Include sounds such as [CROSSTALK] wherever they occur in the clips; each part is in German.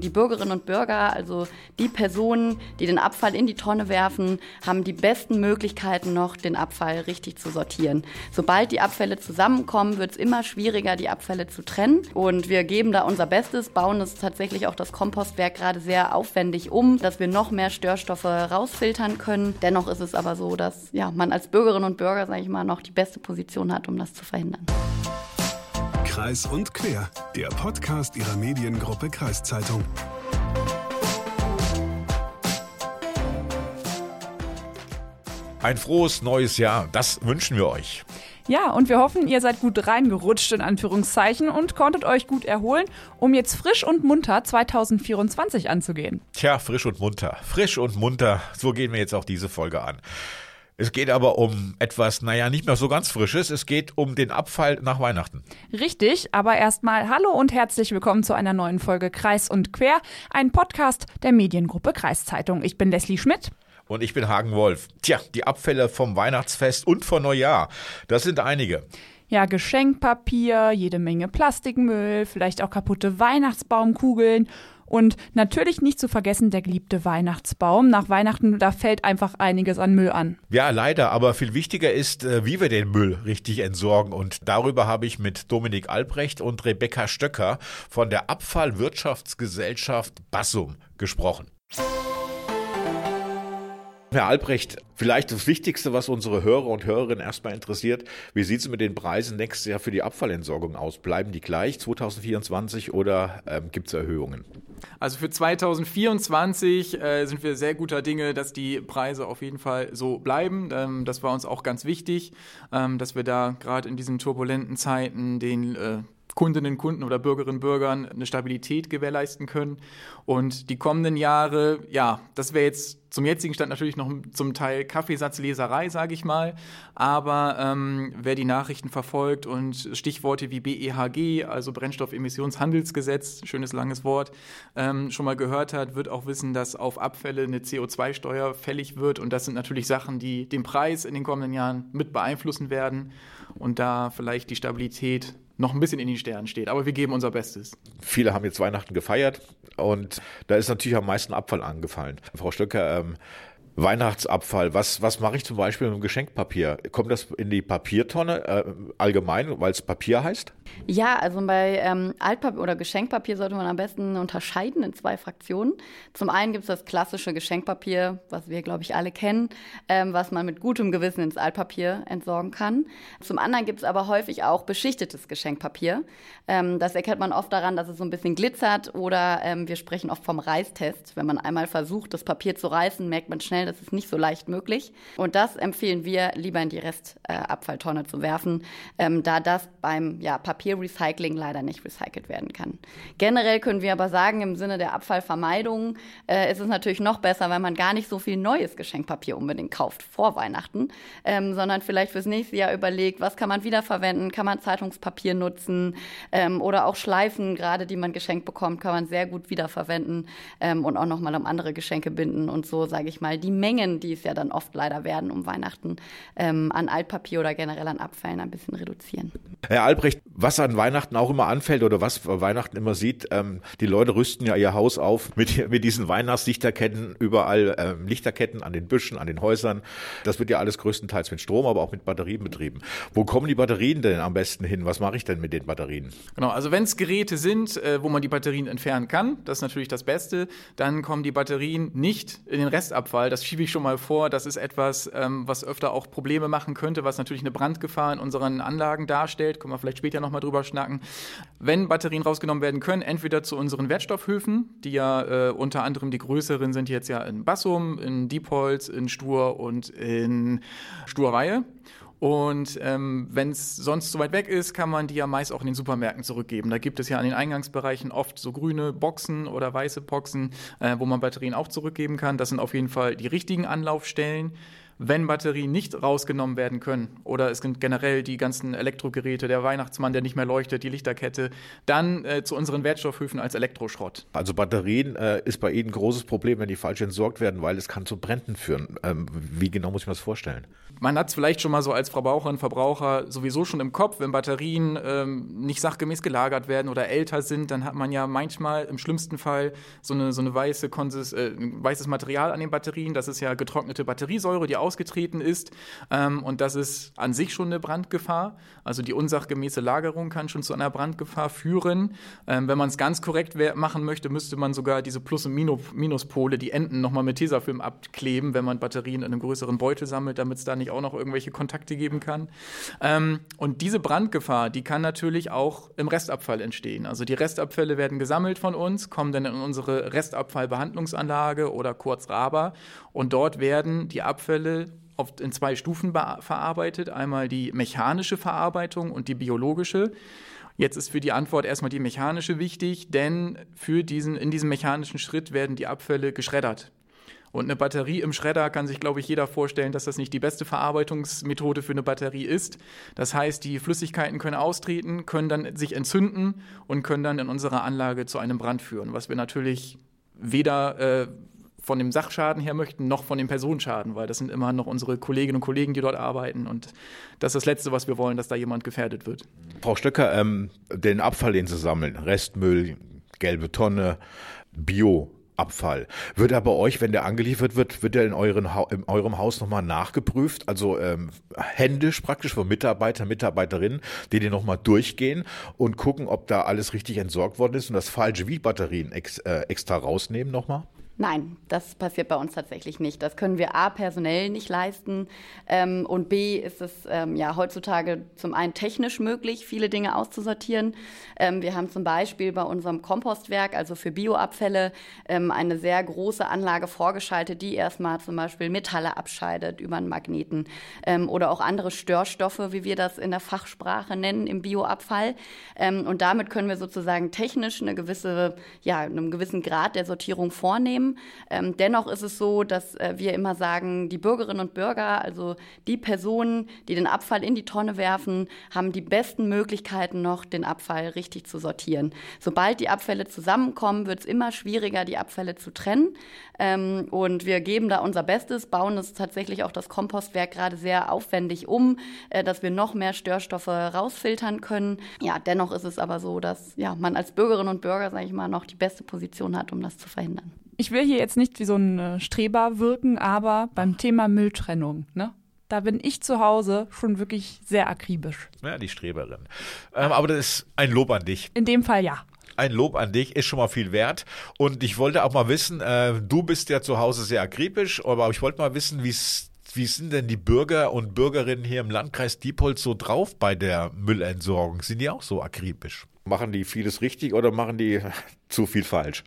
Die Bürgerinnen und Bürger, also die Personen, die den Abfall in die Tonne werfen, haben die besten Möglichkeiten noch, den Abfall richtig zu sortieren. Sobald die Abfälle zusammenkommen, wird es immer schwieriger, die Abfälle zu trennen. Und wir geben da unser Bestes, bauen es tatsächlich auch das Kompostwerk gerade sehr aufwendig um, dass wir noch mehr Störstoffe rausfiltern können. Dennoch ist es aber so, dass ja, man als Bürgerinnen und Bürger, sage ich mal, noch die beste Position hat, um das zu verhindern. Kreis und Quer, der Podcast Ihrer Mediengruppe Kreiszeitung. Ein frohes neues Jahr, das wünschen wir euch. Ja, und wir hoffen, ihr seid gut reingerutscht in Anführungszeichen und konntet euch gut erholen, um jetzt frisch und munter 2024 anzugehen. Tja, frisch und munter. Frisch und munter. So gehen wir jetzt auch diese Folge an. Es geht aber um etwas, naja, nicht mehr so ganz Frisches. Es geht um den Abfall nach Weihnachten. Richtig, aber erstmal hallo und herzlich willkommen zu einer neuen Folge Kreis und Quer, ein Podcast der Mediengruppe Kreiszeitung. Ich bin Leslie Schmidt. Und ich bin Hagen Wolf. Tja, die Abfälle vom Weihnachtsfest und von Neujahr, das sind einige. Ja, Geschenkpapier, jede Menge Plastikmüll, vielleicht auch kaputte Weihnachtsbaumkugeln und natürlich nicht zu vergessen der geliebte Weihnachtsbaum. Nach Weihnachten, da fällt einfach einiges an Müll an. Ja, leider, aber viel wichtiger ist, äh, wie wir den Müll richtig entsorgen. Und darüber habe ich mit Dominik Albrecht und Rebecca Stöcker von der Abfallwirtschaftsgesellschaft Bassum gesprochen. Herr Albrecht, vielleicht das Wichtigste, was unsere Hörer und Hörerinnen erstmal interessiert, wie sieht es mit den Preisen nächstes Jahr für die Abfallentsorgung aus? Bleiben die gleich 2024 oder ähm, gibt es Erhöhungen? Also für 2024 äh, sind wir sehr guter Dinge, dass die Preise auf jeden Fall so bleiben. Ähm, das war uns auch ganz wichtig, ähm, dass wir da gerade in diesen turbulenten Zeiten den äh, Kundinnen, Kunden oder Bürgerinnen, Bürgern eine Stabilität gewährleisten können. Und die kommenden Jahre, ja, das wäre jetzt zum jetzigen Stand natürlich noch zum Teil Kaffeesatzleserei, sage ich mal. Aber ähm, wer die Nachrichten verfolgt und Stichworte wie BEHG, also Brennstoffemissionshandelsgesetz, schönes langes Wort, ähm, schon mal gehört hat, wird auch wissen, dass auf Abfälle eine CO2-Steuer fällig wird. Und das sind natürlich Sachen, die den Preis in den kommenden Jahren mit beeinflussen werden und da vielleicht die Stabilität noch ein bisschen in den Sternen steht. Aber wir geben unser Bestes. Viele haben jetzt Weihnachten gefeiert und da ist natürlich am meisten Abfall angefallen. Frau Stöcker, ähm, Weihnachtsabfall, was, was mache ich zum Beispiel mit dem Geschenkpapier? Kommt das in die Papiertonne äh, allgemein, weil es Papier heißt? Ja, also bei ähm, Altpapier oder Geschenkpapier sollte man am besten unterscheiden in zwei Fraktionen. Zum einen gibt es das klassische Geschenkpapier, was wir, glaube ich, alle kennen, ähm, was man mit gutem Gewissen ins Altpapier entsorgen kann. Zum anderen gibt es aber häufig auch beschichtetes Geschenkpapier. Ähm, das erkennt man oft daran, dass es so ein bisschen glitzert oder ähm, wir sprechen oft vom Reißtest. Wenn man einmal versucht, das Papier zu reißen, merkt man schnell, das ist nicht so leicht möglich. Und das empfehlen wir, lieber in die Restabfalltonne zu werfen, ähm, da das beim ja, Papierrecycling leider nicht recycelt werden kann. Generell können wir aber sagen, im Sinne der Abfallvermeidung äh, ist es natürlich noch besser, weil man gar nicht so viel neues Geschenkpapier unbedingt kauft vor Weihnachten, ähm, sondern vielleicht fürs nächste Jahr überlegt, was kann man wiederverwenden, kann man Zeitungspapier nutzen ähm, oder auch Schleifen, gerade die man geschenkt bekommt, kann man sehr gut wiederverwenden ähm, und auch nochmal um andere Geschenke binden und so, sage ich mal, die Mengen, die es ja dann oft leider werden um Weihnachten, ähm, an Altpapier oder generell an Abfällen ein bisschen reduzieren. Herr Albrecht, was an Weihnachten auch immer anfällt oder was Weihnachten immer sieht, ähm, die Leute rüsten ja ihr Haus auf mit, [LAUGHS] mit diesen Weihnachtslichterketten, überall ähm, Lichterketten an den Büschen, an den Häusern. Das wird ja alles größtenteils mit Strom, aber auch mit Batterien betrieben. Wo kommen die Batterien denn am besten hin? Was mache ich denn mit den Batterien? Genau, also wenn es Geräte sind, äh, wo man die Batterien entfernen kann, das ist natürlich das Beste, dann kommen die Batterien nicht in den Restabfall. Das schiebe ich schon mal vor. Das ist etwas, ähm, was öfter auch Probleme machen könnte, was natürlich eine Brandgefahr in unseren Anlagen darstellt. Können wir vielleicht später nochmal drüber schnacken. Wenn Batterien rausgenommen werden können, entweder zu unseren Wertstoffhöfen, die ja äh, unter anderem die größeren sind jetzt ja in Bassum, in Diepholz, in Stur und in Sturreihe. Und ähm, wenn es sonst zu weit weg ist, kann man die ja meist auch in den Supermärkten zurückgeben. Da gibt es ja an den Eingangsbereichen oft so grüne Boxen oder weiße Boxen, äh, wo man Batterien auch zurückgeben kann. Das sind auf jeden Fall die richtigen Anlaufstellen. Wenn Batterien nicht rausgenommen werden können oder es sind generell die ganzen Elektrogeräte, der Weihnachtsmann, der nicht mehr leuchtet, die Lichterkette, dann äh, zu unseren Wertstoffhöfen als Elektroschrott. Also Batterien äh, ist bei Ihnen ein großes Problem, wenn die falsch entsorgt werden, weil es kann zu Bränden führen. Ähm, wie genau muss ich mir das vorstellen? Man hat es vielleicht schon mal so als Verbraucherin, Verbraucher sowieso schon im Kopf, wenn Batterien ähm, nicht sachgemäß gelagert werden oder älter sind, dann hat man ja manchmal im schlimmsten Fall so eine, so eine weiße Konsis, äh, weißes Material an den Batterien. Das ist ja getrocknete Batteriesäure, die ausgetreten ist. Ähm, und das ist an sich schon eine Brandgefahr. Also die unsachgemäße Lagerung kann schon zu einer Brandgefahr führen. Ähm, wenn man es ganz korrekt machen möchte, müsste man sogar diese Plus- und Minuspole, die Enden, nochmal mit Tesafilm abkleben, wenn man Batterien in einem größeren Beutel sammelt, damit es da nicht auch noch irgendwelche Kontakte geben kann. Ähm, und diese Brandgefahr, die kann natürlich auch im Restabfall entstehen. Also die Restabfälle werden gesammelt von uns, kommen dann in unsere Restabfallbehandlungsanlage oder kurz RABA und dort werden die Abfälle oft in zwei Stufen verarbeitet. Einmal die mechanische Verarbeitung und die biologische. Jetzt ist für die Antwort erstmal die mechanische wichtig, denn für diesen, in diesem mechanischen Schritt werden die Abfälle geschreddert. Und eine Batterie im Schredder kann sich, glaube ich, jeder vorstellen, dass das nicht die beste Verarbeitungsmethode für eine Batterie ist. Das heißt, die Flüssigkeiten können austreten, können dann sich entzünden und können dann in unserer Anlage zu einem Brand führen, was wir natürlich weder äh, von dem Sachschaden her möchten, noch von dem Personenschaden, weil das sind immer noch unsere Kolleginnen und Kollegen, die dort arbeiten. Und das ist das Letzte, was wir wollen, dass da jemand gefährdet wird. Frau Stöcker, ähm, den Abfall, den Sie sammeln, Restmüll, gelbe Tonne, Bio, Abfall. Wird er bei euch, wenn der angeliefert wird, wird er in, euren ha in eurem Haus nochmal nachgeprüft? Also ähm, händisch praktisch von Mitarbeitern, Mitarbeiterinnen, die den nochmal durchgehen und gucken, ob da alles richtig entsorgt worden ist und das falsche wie Batterien ex, äh, extra rausnehmen nochmal? Nein, das passiert bei uns tatsächlich nicht. Das können wir A personell nicht leisten ähm, und B ist es ähm, ja heutzutage zum einen technisch möglich, viele Dinge auszusortieren. Ähm, wir haben zum Beispiel bei unserem Kompostwerk, also für Bioabfälle, ähm, eine sehr große Anlage vorgeschaltet, die erstmal zum Beispiel Metalle abscheidet über einen Magneten ähm, oder auch andere Störstoffe, wie wir das in der Fachsprache nennen, im Bioabfall. Ähm, und damit können wir sozusagen technisch eine gewisse, ja, einen gewissen Grad der Sortierung vornehmen. Ähm, dennoch ist es so, dass äh, wir immer sagen, die Bürgerinnen und Bürger, also die Personen, die den Abfall in die Tonne werfen, haben die besten Möglichkeiten noch, den Abfall richtig zu sortieren. Sobald die Abfälle zusammenkommen, wird es immer schwieriger, die Abfälle zu trennen. Ähm, und wir geben da unser Bestes, bauen es tatsächlich auch das Kompostwerk gerade sehr aufwendig um, äh, dass wir noch mehr Störstoffe rausfiltern können. Ja, dennoch ist es aber so, dass ja, man als Bürgerin und Bürger, sage ich mal, noch die beste Position hat, um das zu verhindern ich will hier jetzt nicht wie so ein äh, Streber wirken, aber beim Thema Mülltrennung, ne? Da bin ich zu Hause schon wirklich sehr akribisch. Ja, die Streberin. Ähm, aber das ist ein Lob an dich. In dem Fall ja. Ein Lob an dich ist schon mal viel wert. Und ich wollte auch mal wissen, äh, du bist ja zu Hause sehr akribisch, aber ich wollte mal wissen, wie wie sind denn die Bürger und Bürgerinnen hier im Landkreis Diepholz so drauf bei der Müllentsorgung? Sind die auch so akribisch? Machen die vieles richtig oder machen die [LAUGHS] zu viel falsch?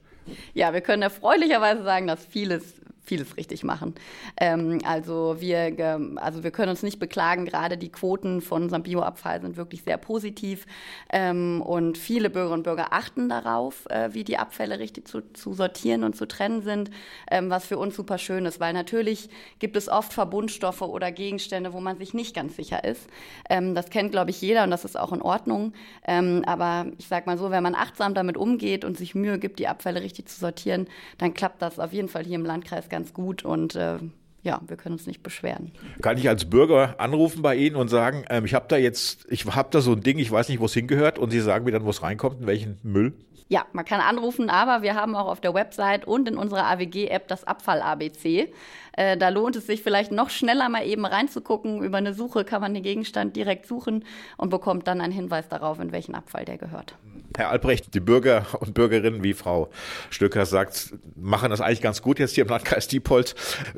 Ja, wir können erfreulicherweise sagen, dass vieles vieles richtig machen. Ähm, also, wir, also wir können uns nicht beklagen, gerade die Quoten von unserem Bioabfall sind wirklich sehr positiv ähm, und viele Bürgerinnen und Bürger achten darauf, äh, wie die Abfälle richtig zu, zu, sortieren und zu trennen sind, ähm, was für uns super schön ist, weil natürlich gibt es oft Verbundstoffe oder Gegenstände, wo man sich nicht ganz sicher ist. Ähm, das kennt, glaube ich, jeder und das ist auch in Ordnung. Ähm, aber ich sage mal so, wenn man achtsam damit umgeht und sich Mühe gibt, die Abfälle richtig zu sortieren, dann klappt das auf jeden Fall hier im Landkreis ganz ganz gut und äh, ja, wir können uns nicht beschweren. Kann ich als Bürger anrufen bei Ihnen und sagen, ähm, ich habe da jetzt, ich habe da so ein Ding, ich weiß nicht, wo es hingehört und Sie sagen mir dann, wo es reinkommt, in welchen Müll? Ja, man kann anrufen, aber wir haben auch auf der Website und in unserer AWG-App das Abfall-ABC. Äh, da lohnt es sich vielleicht noch schneller mal eben reinzugucken. Über eine Suche kann man den Gegenstand direkt suchen und bekommt dann einen Hinweis darauf, in welchen Abfall der gehört. Herr Albrecht, die Bürger und Bürgerinnen, wie Frau Stöcker sagt, machen das eigentlich ganz gut jetzt hier im Landkreis Diepholz.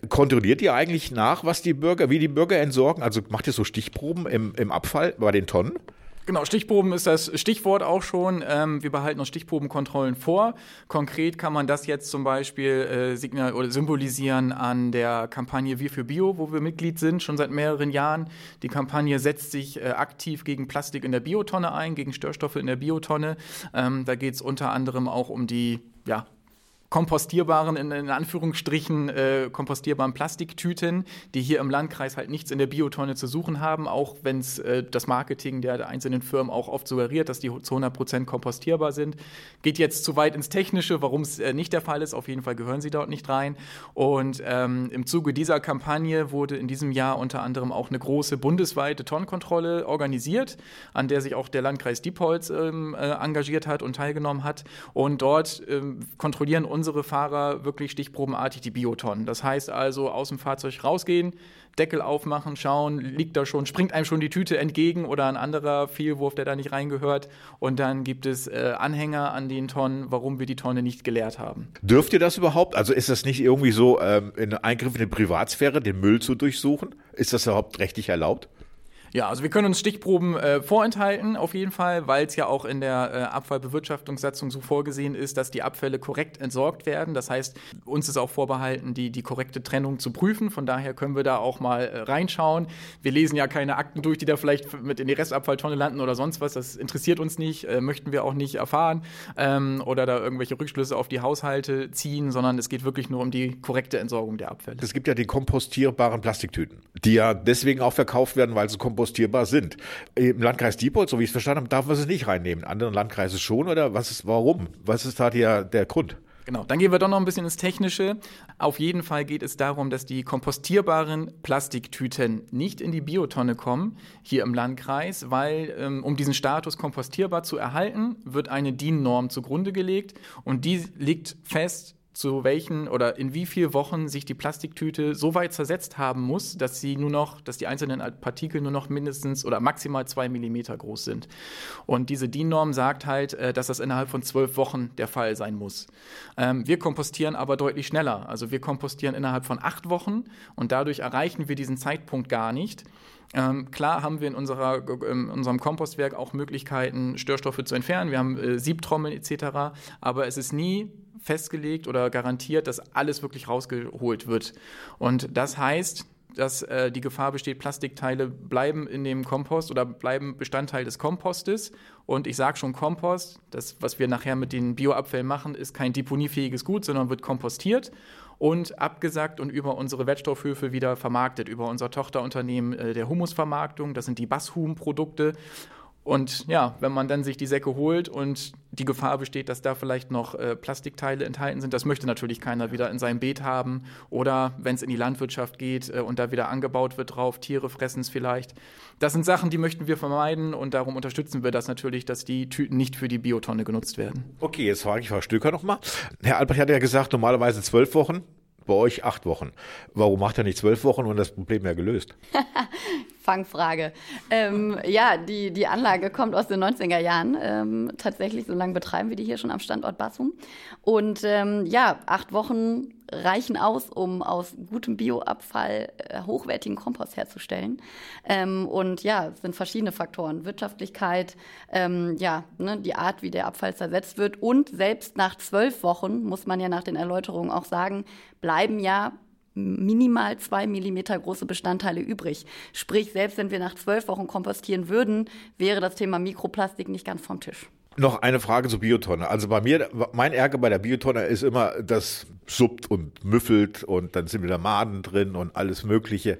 Kontrolliert ihr eigentlich nach, was die Bürger, wie die Bürger entsorgen? Also macht ihr so Stichproben im, im Abfall bei den Tonnen? Genau, Stichproben ist das Stichwort auch schon. Ähm, wir behalten uns Stichprobenkontrollen vor. Konkret kann man das jetzt zum Beispiel äh, signal oder symbolisieren an der Kampagne Wir für Bio, wo wir Mitglied sind, schon seit mehreren Jahren. Die Kampagne setzt sich äh, aktiv gegen Plastik in der Biotonne ein, gegen Störstoffe in der Biotonne. Ähm, da geht es unter anderem auch um die ja, kompostierbaren, in, in Anführungsstrichen, äh, kompostierbaren Plastiktüten, die hier im Landkreis halt nichts in der Biotonne zu suchen haben, auch wenn es äh, das Marketing der, einzelnen Firmen auch oft suggeriert, dass die zu 100 Prozent kompostierbar sind. Geht jetzt zu weit ins Technische, warum es äh, nicht der Fall ist. Auf jeden Fall gehören sie dort nicht rein. Und ähm, im Zuge dieser Kampagne wurde in diesem Jahr unter anderem auch eine große bundesweite Tonnenkontrolle organisiert, an der sich auch der Landkreis Diepholz ähm, äh, engagiert hat und teilgenommen hat. Und dort ähm, kontrollieren unsere Fahrer wirklich stichprobenartig die Biotonnen. Das heißt also, aus dem Fahrzeug rausgehen, Deckel aufmachen, schauen, liegt da schon, springt einem schon die Tüte entgegen oder ein anderer Fehlwurf, der da nicht reingehört. Und dann gibt es äh, Anhänger an den Tonnen, warum wir die Tonne nicht geleert haben. Dürft ihr das überhaupt? Also ist das nicht irgendwie so ähm, ein Eingriff in die Privatsphäre, den Müll zu durchsuchen? Ist das überhaupt rechtlich erlaubt? Ja, also wir können uns Stichproben äh, vorenthalten, auf jeden Fall, weil es ja auch in der äh, Abfallbewirtschaftungssatzung so vorgesehen ist, dass die Abfälle korrekt entsorgt werden. Das heißt, uns ist auch vorbehalten, die, die korrekte Trennung zu prüfen. Von daher können wir da auch mal äh, reinschauen. Wir lesen ja keine Akten durch, die da vielleicht mit in die Restabfalltonne landen oder sonst was. Das interessiert uns nicht, äh, möchten wir auch nicht erfahren ähm, oder da irgendwelche Rückschlüsse auf die Haushalte ziehen, sondern es geht wirklich nur um die korrekte Entsorgung der Abfälle. Es gibt ja die kompostierbaren Plastiktüten, die ja deswegen auch verkauft werden, weil sie kompostierbar kompostierbar sind. Im Landkreis Diepholz, so wie ich es verstanden habe, darf man sie nicht reinnehmen. In anderen Landkreisen schon oder was ist, warum? Was ist da der, der Grund? Genau, dann gehen wir doch noch ein bisschen ins Technische. Auf jeden Fall geht es darum, dass die kompostierbaren Plastiktüten nicht in die Biotonne kommen, hier im Landkreis, weil ähm, um diesen Status kompostierbar zu erhalten, wird eine DIN-Norm zugrunde gelegt und die liegt fest zu welchen oder in wie vielen Wochen sich die Plastiktüte so weit zersetzt haben muss, dass sie nur noch, dass die einzelnen Partikel nur noch mindestens oder maximal zwei Millimeter groß sind. Und diese DIN-Norm sagt halt, äh, dass das innerhalb von zwölf Wochen der Fall sein muss. Ähm, wir kompostieren aber deutlich schneller. Also wir kompostieren innerhalb von acht Wochen und dadurch erreichen wir diesen Zeitpunkt gar nicht. Ähm, klar haben wir in, unserer, in unserem Kompostwerk auch Möglichkeiten, Störstoffe zu entfernen. Wir haben äh, Siebtrommeln etc. Aber es ist nie festgelegt oder garantiert, dass alles wirklich rausgeholt wird. Und das heißt, dass äh, die Gefahr besteht, Plastikteile bleiben in dem Kompost oder bleiben Bestandteil des Kompostes. Und ich sage schon Kompost, das, was wir nachher mit den Bioabfällen machen, ist kein deponiefähiges Gut, sondern wird kompostiert und abgesackt und über unsere Wertstoffhöfe wieder vermarktet, über unser Tochterunternehmen äh, der Humusvermarktung. Das sind die Basshum-Produkte. Und ja, wenn man dann sich die Säcke holt und die Gefahr besteht, dass da vielleicht noch äh, Plastikteile enthalten sind, das möchte natürlich keiner wieder in seinem Beet haben. Oder wenn es in die Landwirtschaft geht äh, und da wieder angebaut wird drauf, Tiere fressen es vielleicht. Das sind Sachen, die möchten wir vermeiden und darum unterstützen wir das natürlich, dass die Tüten nicht für die Biotonne genutzt werden. Okay, jetzt frage ich Frau Stöcker nochmal. Herr Albrecht hat ja gesagt, normalerweise zwölf Wochen bei euch acht Wochen. Warum macht er nicht zwölf Wochen und das Problem ja gelöst? [LAUGHS] Fangfrage. Ähm, ja, die, die Anlage kommt aus den 90er Jahren. Ähm, tatsächlich, so lange betreiben wir die hier schon am Standort Bassum. Und ähm, ja, acht Wochen reichen aus, um aus gutem Bioabfall äh, hochwertigen Kompost herzustellen. Ähm, und ja, es sind verschiedene Faktoren. Wirtschaftlichkeit, ähm, ja, ne, die Art, wie der Abfall zersetzt wird. Und selbst nach zwölf Wochen, muss man ja nach den Erläuterungen auch sagen, bleiben ja minimal zwei Millimeter große Bestandteile übrig. Sprich, selbst wenn wir nach zwölf Wochen kompostieren würden, wäre das Thema Mikroplastik nicht ganz vom Tisch. Noch eine Frage zur Biotonne. Also bei mir, mein Ärger bei der Biotonne ist immer, das suppt und müffelt und dann sind wieder Maden drin und alles Mögliche.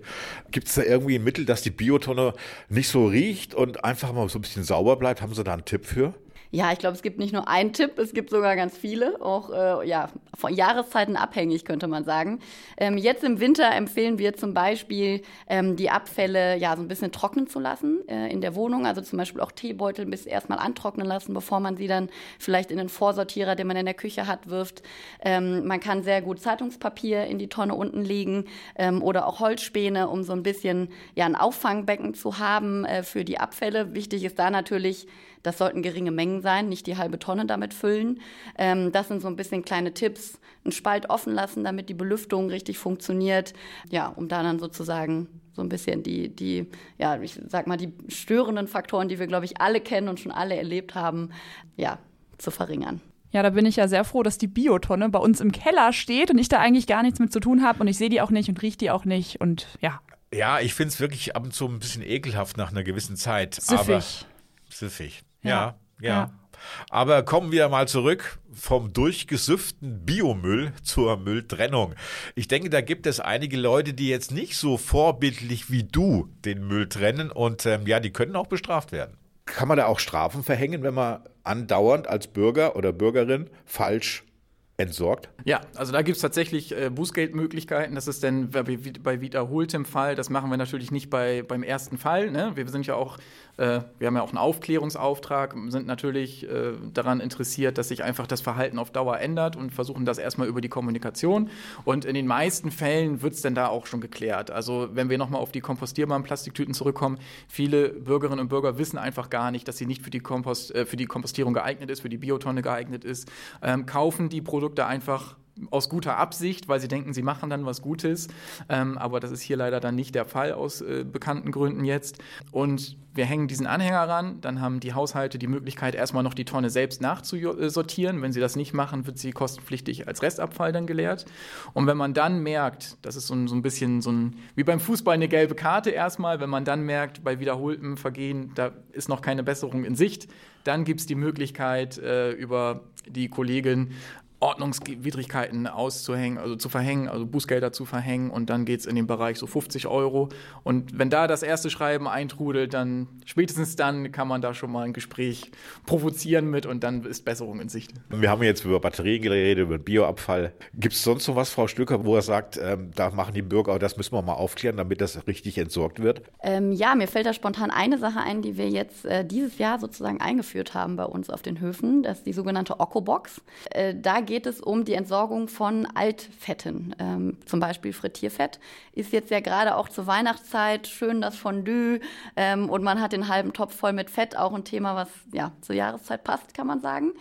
Gibt es da irgendwie ein Mittel, dass die Biotonne nicht so riecht und einfach mal so ein bisschen sauber bleibt? Haben Sie da einen Tipp für? Ja, ich glaube, es gibt nicht nur einen Tipp, es gibt sogar ganz viele, auch äh, ja, von Jahreszeiten abhängig, könnte man sagen. Ähm, jetzt im Winter empfehlen wir zum Beispiel, ähm, die Abfälle ja so ein bisschen trocknen zu lassen äh, in der Wohnung. Also zum Beispiel auch Teebeutel bis erstmal antrocknen lassen, bevor man sie dann vielleicht in den Vorsortierer, den man in der Küche hat, wirft. Ähm, man kann sehr gut Zeitungspapier in die Tonne unten legen ähm, oder auch Holzspäne, um so ein bisschen ja, ein Auffangbecken zu haben äh, für die Abfälle. Wichtig ist da natürlich, das sollten geringe Mengen sein, nicht die halbe Tonne damit füllen. Ähm, das sind so ein bisschen kleine Tipps. Einen Spalt offen lassen, damit die Belüftung richtig funktioniert. Ja, um da dann sozusagen so ein bisschen die, die, ja, ich sag mal, die störenden Faktoren, die wir, glaube ich, alle kennen und schon alle erlebt haben, ja, zu verringern. Ja, da bin ich ja sehr froh, dass die Biotonne bei uns im Keller steht und ich da eigentlich gar nichts mit zu tun habe und ich sehe die auch nicht und rieche die auch nicht und ja. Ja, ich finde es wirklich ab und zu ein bisschen ekelhaft nach einer gewissen Zeit. Süffig. Aber süffig. Ja, ja. ja. Aber kommen wir mal zurück vom durchgesüfften Biomüll zur Mülltrennung. Ich denke, da gibt es einige Leute, die jetzt nicht so vorbildlich wie du den Müll trennen und ähm, ja, die können auch bestraft werden. Kann man da auch Strafen verhängen, wenn man andauernd als Bürger oder Bürgerin falsch entsorgt? Ja, also da gibt es tatsächlich äh, Bußgeldmöglichkeiten. Das ist dann bei, bei wiederholtem Fall. Das machen wir natürlich nicht bei, beim ersten Fall. Ne? Wir sind ja auch, äh, wir haben ja auch einen Aufklärungsauftrag, sind natürlich äh, daran interessiert, dass sich einfach das Verhalten auf Dauer ändert und versuchen das erstmal über die Kommunikation. Und in den meisten Fällen wird es dann da auch schon geklärt. Also wenn wir nochmal auf die kompostierbaren Plastiktüten zurückkommen, viele Bürgerinnen und Bürger wissen einfach gar nicht, dass sie nicht für die, Kompost, äh, für die Kompostierung geeignet ist, für die Biotonne geeignet ist, ähm, kaufen die Produkte einfach aus guter Absicht, weil sie denken, sie machen dann was Gutes. Ähm, aber das ist hier leider dann nicht der Fall aus äh, bekannten Gründen jetzt. Und wir hängen diesen Anhänger ran, dann haben die Haushalte die Möglichkeit, erstmal noch die Tonne selbst nachzusortieren. Wenn sie das nicht machen, wird sie kostenpflichtig als Restabfall dann geleert. Und wenn man dann merkt, das ist so ein, so ein bisschen so ein, wie beim Fußball eine gelbe Karte erstmal, wenn man dann merkt, bei wiederholtem Vergehen, da ist noch keine Besserung in Sicht, dann gibt es die Möglichkeit, äh, über die Kollegin Ordnungswidrigkeiten auszuhängen, also zu verhängen, also Bußgelder zu verhängen und dann geht es in den Bereich so 50 Euro. Und wenn da das erste Schreiben eintrudelt, dann spätestens dann kann man da schon mal ein Gespräch provozieren mit und dann ist Besserung in Sicht. Wir haben jetzt über Batterien geredet, über Bioabfall. Gibt es sonst noch was, Frau Stücker, wo er sagt, ähm, da machen die Bürger, das müssen wir mal aufklären, damit das richtig entsorgt wird? Ähm, ja, mir fällt da spontan eine Sache ein, die wir jetzt äh, dieses Jahr sozusagen eingeführt haben bei uns auf den Höfen. Das ist die sogenannte Oco-Box. Äh, da geht es um die Entsorgung von Altfetten. Ähm, zum Beispiel Frittierfett ist jetzt ja gerade auch zur Weihnachtszeit schön das Fondue ähm, und man hat den halben Topf voll mit Fett, auch ein Thema, was ja zur Jahreszeit passt, kann man sagen.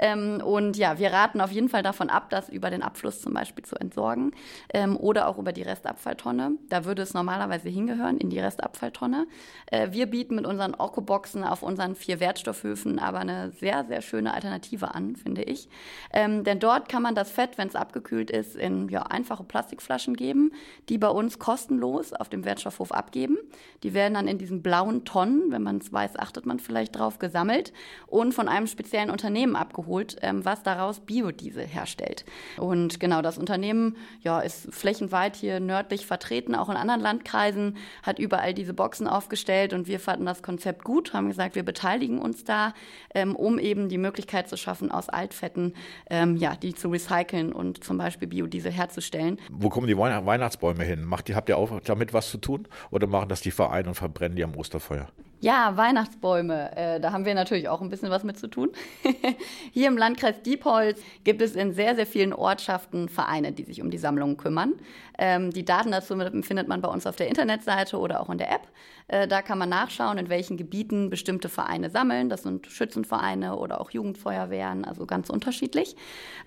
Ähm, und ja, wir raten auf jeden Fall davon ab, das über den Abfluss zum Beispiel zu entsorgen ähm, oder auch über die Restabfalltonne. Da würde es normalerweise hingehören, in die Restabfalltonne. Äh, wir bieten mit unseren Orko-Boxen auf unseren vier Wertstoffhöfen aber eine sehr, sehr schöne Alternative an, finde ich. Ähm, denn dort kann man das Fett, wenn es abgekühlt ist, in ja, einfache Plastikflaschen geben, die bei uns kostenlos auf dem Wertstoffhof abgeben. Die werden dann in diesen blauen Tonnen, wenn man es weiß, achtet man vielleicht drauf, gesammelt und von einem speziellen Unternehmen abgeholt geholt, ähm, was daraus Biodiesel herstellt. Und genau, das Unternehmen ja, ist flächenweit hier nördlich vertreten, auch in anderen Landkreisen, hat überall diese Boxen aufgestellt und wir fanden das Konzept gut, haben gesagt, wir beteiligen uns da, ähm, um eben die Möglichkeit zu schaffen, aus Altfetten ähm, ja, die zu recyceln und zum Beispiel Biodiesel herzustellen. Wo kommen die Weihnachtsbäume hin? Macht die, habt ihr auch damit was zu tun oder machen das die Vereine und verbrennen die am Osterfeuer? Ja, Weihnachtsbäume. Äh, da haben wir natürlich auch ein bisschen was mit zu tun. [LAUGHS] Hier im Landkreis Diepholz gibt es in sehr, sehr vielen Ortschaften Vereine, die sich um die Sammlungen kümmern. Ähm, die Daten dazu findet man bei uns auf der Internetseite oder auch in der App. Äh, da kann man nachschauen, in welchen Gebieten bestimmte Vereine sammeln. Das sind Schützenvereine oder auch Jugendfeuerwehren, also ganz unterschiedlich.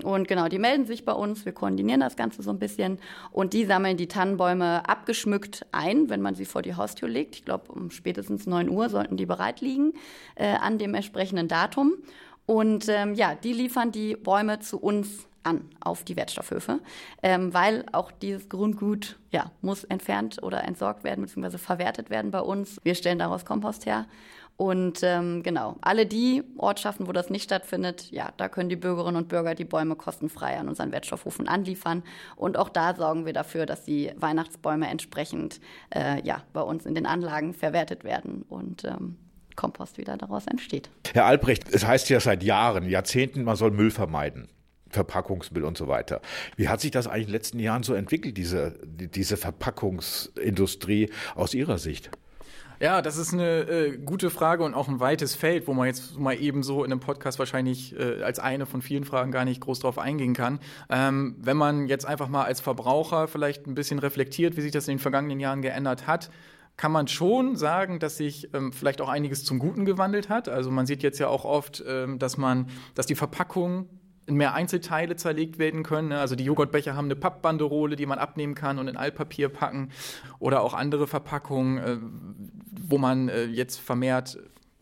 Und genau, die melden sich bei uns. Wir koordinieren das Ganze so ein bisschen und die sammeln die Tannenbäume abgeschmückt ein, wenn man sie vor die Haustür legt. Ich glaube, um spätestens 9 Uhr sollten die bereit liegen äh, an dem entsprechenden Datum. Und ähm, ja, die liefern die Bäume zu uns an auf die Wertstoffhöfe, ähm, weil auch dieses Grundgut ja, muss entfernt oder entsorgt werden bzw. verwertet werden bei uns. Wir stellen daraus Kompost her. Und ähm, genau, alle die Ortschaften, wo das nicht stattfindet, ja, da können die Bürgerinnen und Bürger die Bäume kostenfrei an unseren Wertstoffhofen anliefern. Und auch da sorgen wir dafür, dass die Weihnachtsbäume entsprechend äh, ja, bei uns in den Anlagen verwertet werden und ähm, Kompost wieder daraus entsteht. Herr Albrecht, es heißt ja seit Jahren, Jahrzehnten, man soll Müll vermeiden. Verpackungsmüll und so weiter. Wie hat sich das eigentlich in den letzten Jahren so entwickelt, diese, diese Verpackungsindustrie aus Ihrer Sicht? Ja, das ist eine äh, gute Frage und auch ein weites Feld, wo man jetzt mal eben so in einem Podcast wahrscheinlich äh, als eine von vielen Fragen gar nicht groß drauf eingehen kann. Ähm, wenn man jetzt einfach mal als Verbraucher vielleicht ein bisschen reflektiert, wie sich das in den vergangenen Jahren geändert hat, kann man schon sagen, dass sich ähm, vielleicht auch einiges zum Guten gewandelt hat. Also man sieht jetzt ja auch oft, ähm, dass man, dass die Verpackung in mehr Einzelteile zerlegt werden können. Ne? Also die Joghurtbecher haben eine Pappbanderole, die man abnehmen kann und in Altpapier packen. Oder auch andere Verpackungen, äh, wo man äh, jetzt vermehrt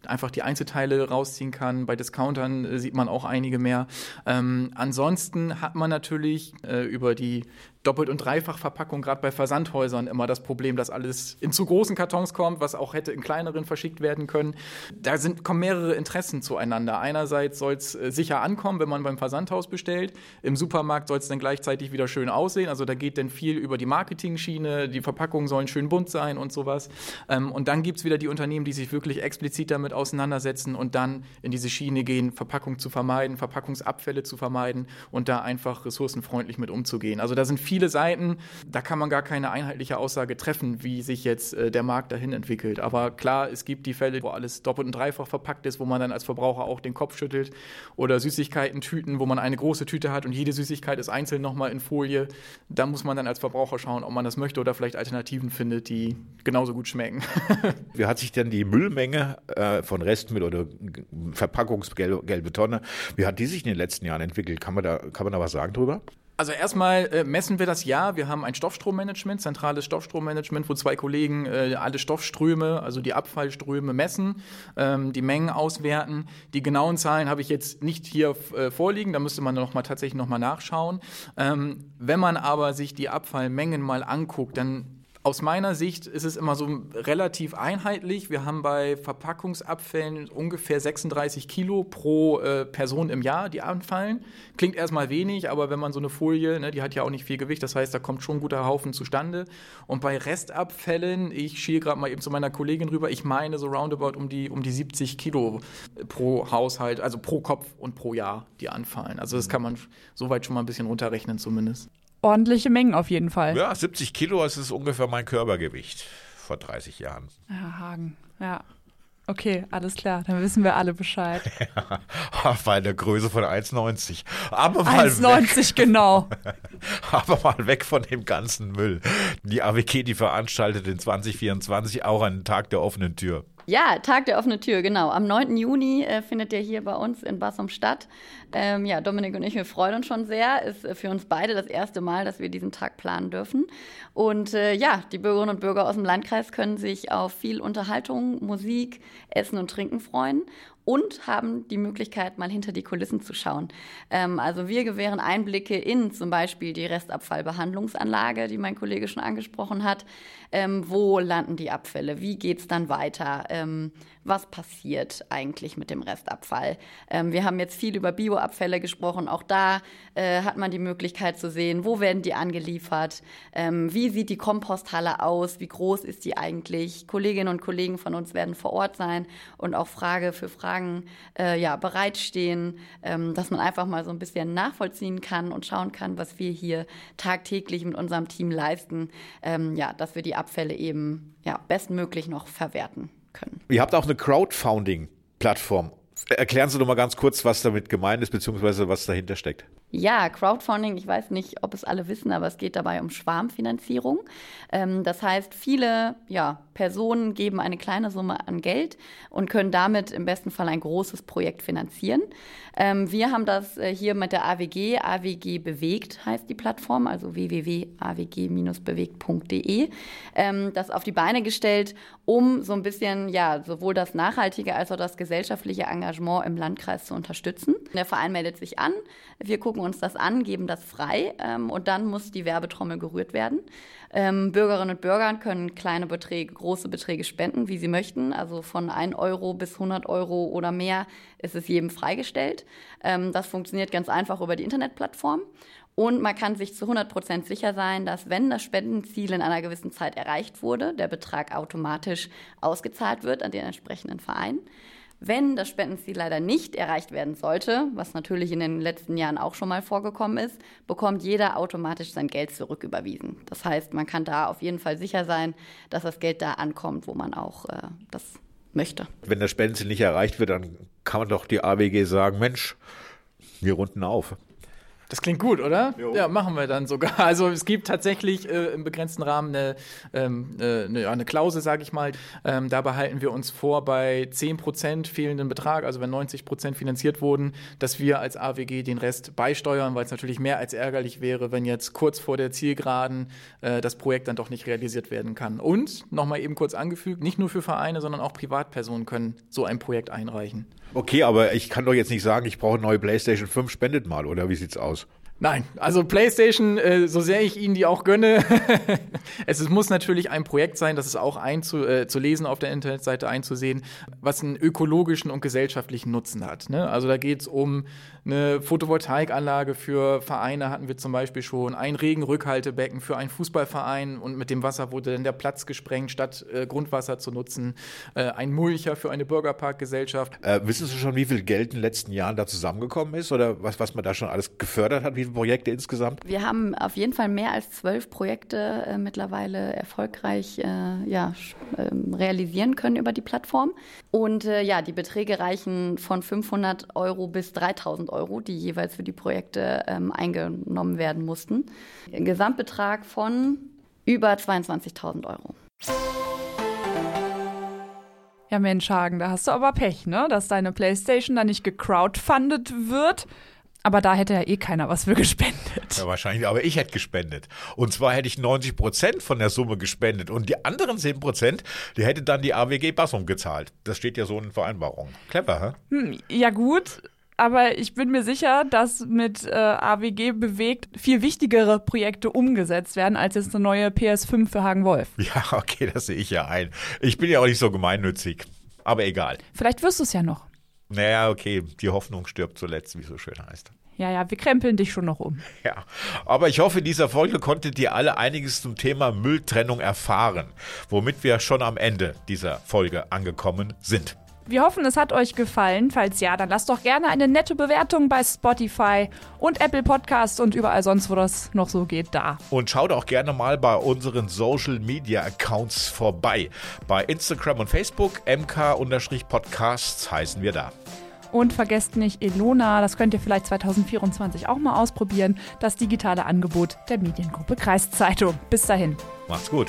einfach die Einzelteile rausziehen kann. Bei Discountern äh, sieht man auch einige mehr. Ähm, ansonsten hat man natürlich äh, über die Doppelt- und Dreifachverpackung, gerade bei Versandhäusern immer das Problem, dass alles in zu großen Kartons kommt, was auch hätte in kleineren verschickt werden können. Da sind, kommen mehrere Interessen zueinander. Einerseits soll es äh, sicher ankommen, wenn man beim Versandhaus bestellt. Im Supermarkt soll es dann gleichzeitig wieder schön aussehen. Also da geht dann viel über die Marketing-Schiene. Die Verpackungen sollen schön bunt sein und sowas. Ähm, und dann gibt es wieder die Unternehmen, die sich wirklich explizit damit auseinandersetzen und dann in diese Schiene gehen, Verpackung zu vermeiden, Verpackungsabfälle zu vermeiden und da einfach ressourcenfreundlich mit umzugehen. Also da sind viele Seiten, da kann man gar keine einheitliche Aussage treffen, wie sich jetzt äh, der Markt dahin entwickelt. Aber klar, es gibt die Fälle, wo alles doppelt und dreifach verpackt ist, wo man dann als Verbraucher auch den Kopf schüttelt. Oder Süßigkeiten-Tüten, wo man eine große Tüte hat und jede Süßigkeit ist einzeln nochmal in Folie. Da muss man dann als Verbraucher schauen, ob man das möchte oder vielleicht Alternativen findet, die genauso gut schmecken. [LAUGHS] Wie hat sich denn die Müllmenge äh, von Restmüll oder Verpackungsgelbe Tonne, wie hat die sich in den letzten Jahren entwickelt? Kann man da, kann man da was sagen drüber? Also erstmal äh, messen wir das ja. Wir haben ein Stoffstrommanagement, zentrales Stoffstrommanagement, wo zwei Kollegen äh, alle Stoffströme, also die Abfallströme messen, ähm, die Mengen auswerten. Die genauen Zahlen habe ich jetzt nicht hier äh, vorliegen, da müsste man noch mal tatsächlich noch mal nachschauen. Ähm, wenn man aber sich die Abfallmengen mal anguckt, dann aus meiner Sicht ist es immer so relativ einheitlich. Wir haben bei Verpackungsabfällen ungefähr 36 Kilo pro äh, Person im Jahr, die anfallen. Klingt erstmal wenig, aber wenn man so eine Folie, ne, die hat ja auch nicht viel Gewicht, das heißt, da kommt schon ein guter Haufen zustande. Und bei Restabfällen, ich schiele gerade mal eben zu meiner Kollegin rüber, ich meine so roundabout um die, um die 70 Kilo pro Haushalt, also pro Kopf und pro Jahr, die anfallen. Also das kann man soweit schon mal ein bisschen runterrechnen zumindest ordentliche Mengen auf jeden Fall. Ja, 70 Kilo, das ist ungefähr mein Körpergewicht vor 30 Jahren. Ja, Hagen, ja. Okay, alles klar, dann wissen wir alle Bescheid. [LAUGHS] ja, bei der Größe von 1,90. Aber mal 1,90 genau. [LAUGHS] Aber mal weg von dem ganzen Müll. Die AWK, die veranstaltet in 2024 auch einen Tag der offenen Tür. Ja, Tag der offenen Tür, genau. Am 9. Juni äh, findet der hier bei uns in Bassum statt. Ähm, ja, Dominik und ich, wir freuen uns schon sehr. Ist für uns beide das erste Mal, dass wir diesen Tag planen dürfen. Und äh, ja, die Bürgerinnen und Bürger aus dem Landkreis können sich auf viel Unterhaltung, Musik, Essen und Trinken freuen und haben die Möglichkeit, mal hinter die Kulissen zu schauen. Ähm, also wir gewähren Einblicke in zum Beispiel die Restabfallbehandlungsanlage, die mein Kollege schon angesprochen hat. Ähm, wo landen die Abfälle? Wie geht es dann weiter? Ähm, was passiert eigentlich mit dem Restabfall? Ähm, wir haben jetzt viel über Bioabfälle gesprochen. Auch da äh, hat man die Möglichkeit zu sehen, wo werden die angeliefert? Ähm, wie sieht die Komposthalle aus? Wie groß ist die eigentlich? Kolleginnen und Kollegen von uns werden vor Ort sein und auch Frage für Fragen äh, ja, bereitstehen, ähm, dass man einfach mal so ein bisschen nachvollziehen kann und schauen kann, was wir hier tagtäglich mit unserem Team leisten, ähm, ja, dass wir die Abfälle eben ja, bestmöglich noch verwerten können. Ihr habt auch eine Crowdfunding-Plattform. Erklären Sie doch mal ganz kurz, was damit gemeint ist, beziehungsweise was dahinter steckt. Ja, Crowdfunding, ich weiß nicht, ob es alle wissen, aber es geht dabei um Schwarmfinanzierung. Ähm, das heißt, viele ja, Personen geben eine kleine Summe an Geld und können damit im besten Fall ein großes Projekt finanzieren. Ähm, wir haben das äh, hier mit der AWG, AWG bewegt heißt die Plattform, also www.awg-bewegt.de, ähm, das auf die Beine gestellt, um so ein bisschen ja sowohl das nachhaltige als auch das gesellschaftliche Engagement im Landkreis zu unterstützen. Der Verein meldet sich an, wir gucken gucken uns das an, geben das frei ähm, und dann muss die Werbetrommel gerührt werden. Ähm, Bürgerinnen und Bürger können kleine Beträge, große Beträge spenden, wie sie möchten. Also von 1 Euro bis 100 Euro oder mehr ist es jedem freigestellt. Ähm, das funktioniert ganz einfach über die Internetplattform. Und man kann sich zu 100 Prozent sicher sein, dass wenn das Spendenziel in einer gewissen Zeit erreicht wurde, der Betrag automatisch ausgezahlt wird an den entsprechenden Verein. Wenn das Spendenziel leider nicht erreicht werden sollte, was natürlich in den letzten Jahren auch schon mal vorgekommen ist, bekommt jeder automatisch sein Geld zurücküberwiesen. Das heißt, man kann da auf jeden Fall sicher sein, dass das Geld da ankommt, wo man auch äh, das möchte. Wenn das Spendenziel nicht erreicht wird, dann kann man doch die AWG sagen, Mensch, wir runden auf. Das klingt gut, oder? Jo. Ja, machen wir dann sogar. [LAUGHS] Also es gibt tatsächlich äh, im begrenzten Rahmen eine, ähm, äh, eine, eine Klausel, sage ich mal. Ähm, da behalten wir uns vor, bei 10% fehlenden Betrag, also wenn 90% finanziert wurden, dass wir als AWG den Rest beisteuern, weil es natürlich mehr als ärgerlich wäre, wenn jetzt kurz vor der Zielgeraden äh, das Projekt dann doch nicht realisiert werden kann. Und, nochmal eben kurz angefügt, nicht nur für Vereine, sondern auch Privatpersonen können so ein Projekt einreichen. Okay, aber ich kann doch jetzt nicht sagen, ich brauche eine neue PlayStation 5, spendet mal, oder wie sieht's aus? Nein, also PlayStation, äh, so sehr ich Ihnen die auch gönne, es, [LAUGHS] es, muss natürlich ein Projekt sein, das ist auch einzu, äh, zu lesen auf der Internetseite einzusehen, was einen ökologischen und gesellschaftlichen Nutzen hat. Ne? Also da geht es um eine Photovoltaikanlage für Vereine hatten wir zum Beispiel schon, ein Regenrückhaltebecken für einen Fußballverein und mit dem Wasser wurde dann der Platz gesprengt, statt äh, Grundwasser zu nutzen, äh, ein Mulcher für eine Bürgerparkgesellschaft. Äh, wissen Sie schon, wie viel Geld in den letzten Jahren da zusammengekommen ist oder was, was man da schon alles gefördert hat? Wie viele Projekte insgesamt? Wir haben auf jeden Fall mehr als zwölf Projekte äh, mittlerweile erfolgreich äh, ja, ähm, realisieren können über die Plattform. Und äh, ja, die Beträge reichen von 500 Euro bis 3000 Euro, die jeweils für die Projekte ähm, eingenommen werden mussten. Ein Gesamtbetrag von über 22.000 Euro. Ja, Mensch, Hagen, da hast du aber Pech, ne? Dass deine Playstation da nicht gecrowdfundet wird. Aber da hätte ja eh keiner was für gespendet. Ja, wahrscheinlich, aber ich hätte gespendet. Und zwar hätte ich 90 Prozent von der Summe gespendet und die anderen 10 Prozent, die hätte dann die AWG Bassum gezahlt. Das steht ja so in Vereinbarungen. Clever, hä? Hm, ja gut, aber ich bin mir sicher, dass mit äh, AWG bewegt viel wichtigere Projekte umgesetzt werden, als jetzt eine neue PS5 für Hagen Wolf. Ja, okay, das sehe ich ja ein. Ich bin ja auch nicht so gemeinnützig. Aber egal. Vielleicht wirst du es ja noch. Naja, okay, die Hoffnung stirbt zuletzt, wie es so schön heißt. Ja, ja, wir krempeln dich schon noch um. [LAUGHS] Ja, aber ich hoffe, in dieser Folge konntet ihr alle einiges zum Thema Mülltrennung erfahren, womit wir schon am Ende dieser Folge angekommen sind. Wir hoffen, es hat euch gefallen. Falls ja, dann lasst doch gerne eine nette Bewertung bei Spotify und Apple Podcasts und überall sonst, wo das noch so geht, da. Und schaut auch gerne mal bei unseren Social Media Accounts vorbei. Bei Instagram und Facebook mk-podcasts heißen wir da. Und vergesst nicht Elona, das könnt ihr vielleicht 2024 auch mal ausprobieren, das digitale Angebot der Mediengruppe Kreiszeitung. Bis dahin. Macht's gut.